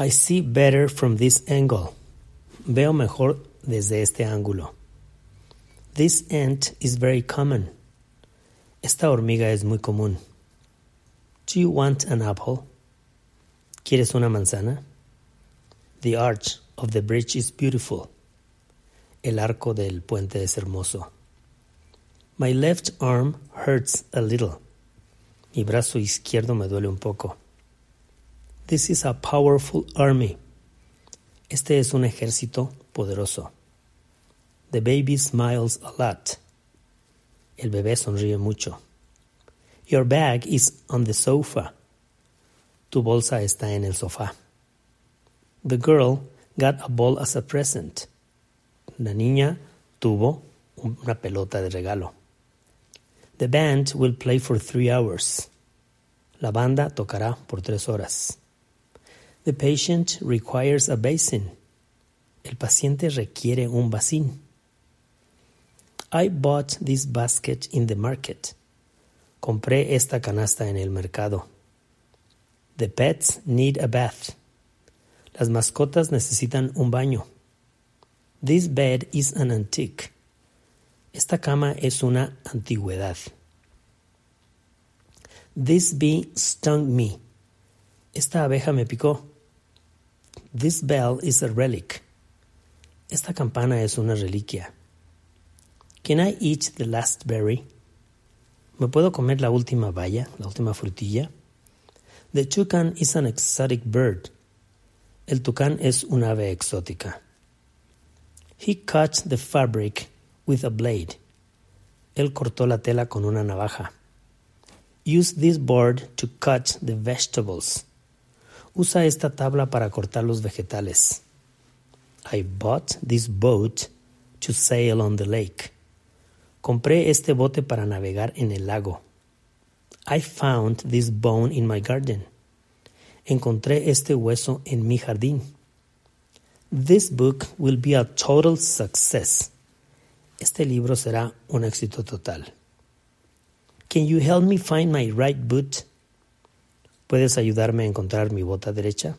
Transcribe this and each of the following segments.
I see better from this angle. Veo mejor desde este ángulo. This ant is very common. Esta hormiga es muy común. Do you want an apple? ¿Quieres una manzana? The arch of the bridge is beautiful. El arco del puente es hermoso. My left arm hurts a little. Mi brazo izquierdo me duele un poco. This is a powerful army. Este es un ejército poderoso. The baby smiles a lot. El bebé sonríe mucho. Your bag is on the sofa. Tu bolsa está en el sofá. The girl got a ball as a present. La niña tuvo una pelota de regalo. The band will play for three hours. La banda tocará por tres horas. The patient requires a basin. El paciente requiere un bacín. I bought this basket in the market. Compré esta canasta en el mercado. The pets need a bath. Las mascotas necesitan un baño. This bed is an antique. Esta cama es una antigüedad. This bee stung me. Esta abeja me picó. This bell is a relic. Esta campana es una reliquia. Can I eat the last berry? ¿Me puedo comer la última baya, la última frutilla? The toucan is an exotic bird. El tucán es un ave exótica. He cut the fabric with a blade. Él cortó la tela con una navaja. Use this board to cut the vegetables. Usa esta tabla para cortar los vegetales. I bought this boat to sail on the lake. Compré este bote para navegar en el lago. I found this bone in my garden. Encontré este hueso en mi jardín. This book will be a total success. Este libro será un éxito total. Can you help me find my right boot? ¿Puedes ayudarme a encontrar mi bota derecha?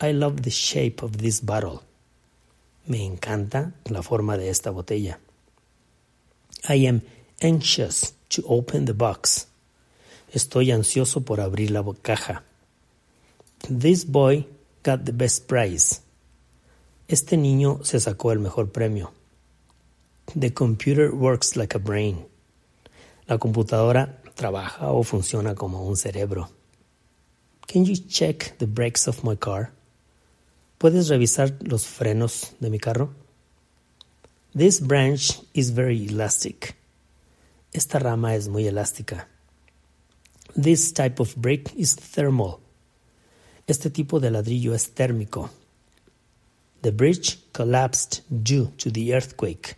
I love the shape of this bottle. Me encanta la forma de esta botella. I am anxious to open the box. Estoy ansioso por abrir la caja. This boy got the best prize. Este niño se sacó el mejor premio. The computer works like a brain. La computadora trabaja o funciona como un cerebro. Can you check the brakes of my car? ¿Puedes revisar los frenos de mi carro? This branch is very elastic. Esta rama es muy elástica. This type of brick is thermal. Este tipo de ladrillo es térmico. The bridge collapsed due to the earthquake.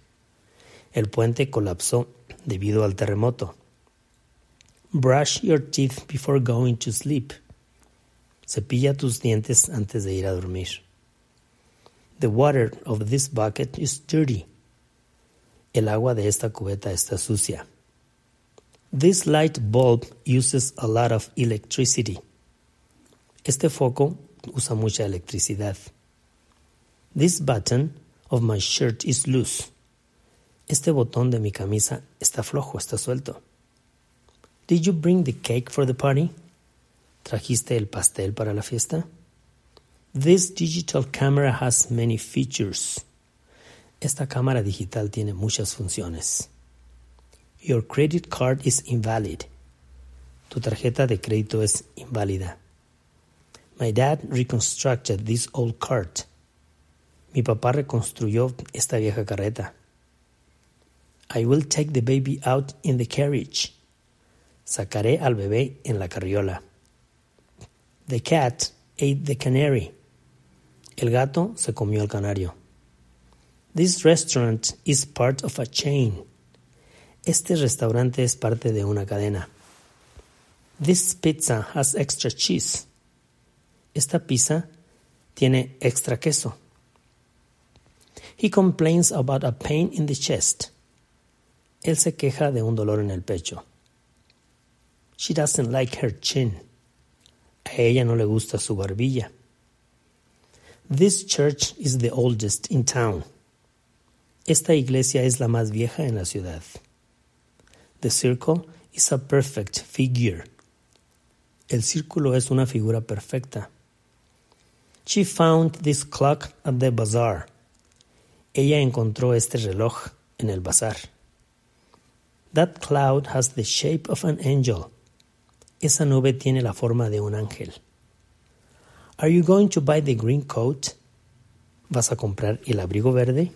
El puente colapsó debido al terremoto. Brush your teeth before going to sleep. Cepilla tus dientes antes de ir a dormir. The water of this bucket is dirty. El agua de esta cubeta está sucia. This light bulb uses a lot of electricity. Este foco usa mucha electricidad. This button of my shirt is loose. Este botón de mi camisa está flojo, está suelto. Did you bring the cake for the party? ¿Trajiste el pastel para la fiesta? This digital camera has many features. Esta cámara digital tiene muchas funciones. Your credit card is invalid. Tu tarjeta de crédito es inválida. My dad reconstructed this old cart. Mi papá reconstruyó esta vieja carreta. I will take the baby out in the carriage. Sacaré al bebé en la carriola. The cat ate the canary. El gato se comió el canario. This restaurant is part of a chain. Este restaurante es parte de una cadena. This pizza has extra cheese. Esta pizza tiene extra queso. He complains about a pain in the chest. Él se queja de un dolor en el pecho. She doesn't like her chin. A ella no le gusta su barbilla. This church is the oldest in town. Esta iglesia es la más vieja en la ciudad. The circle is a perfect figure. El círculo es una figura perfecta. She found this clock at the bazaar. Ella encontró este reloj en el bazar. That cloud has the shape of an angel. Esa nube tiene la forma de un ángel. Are you going to buy the green coat? ¿Vas a comprar el abrigo verde?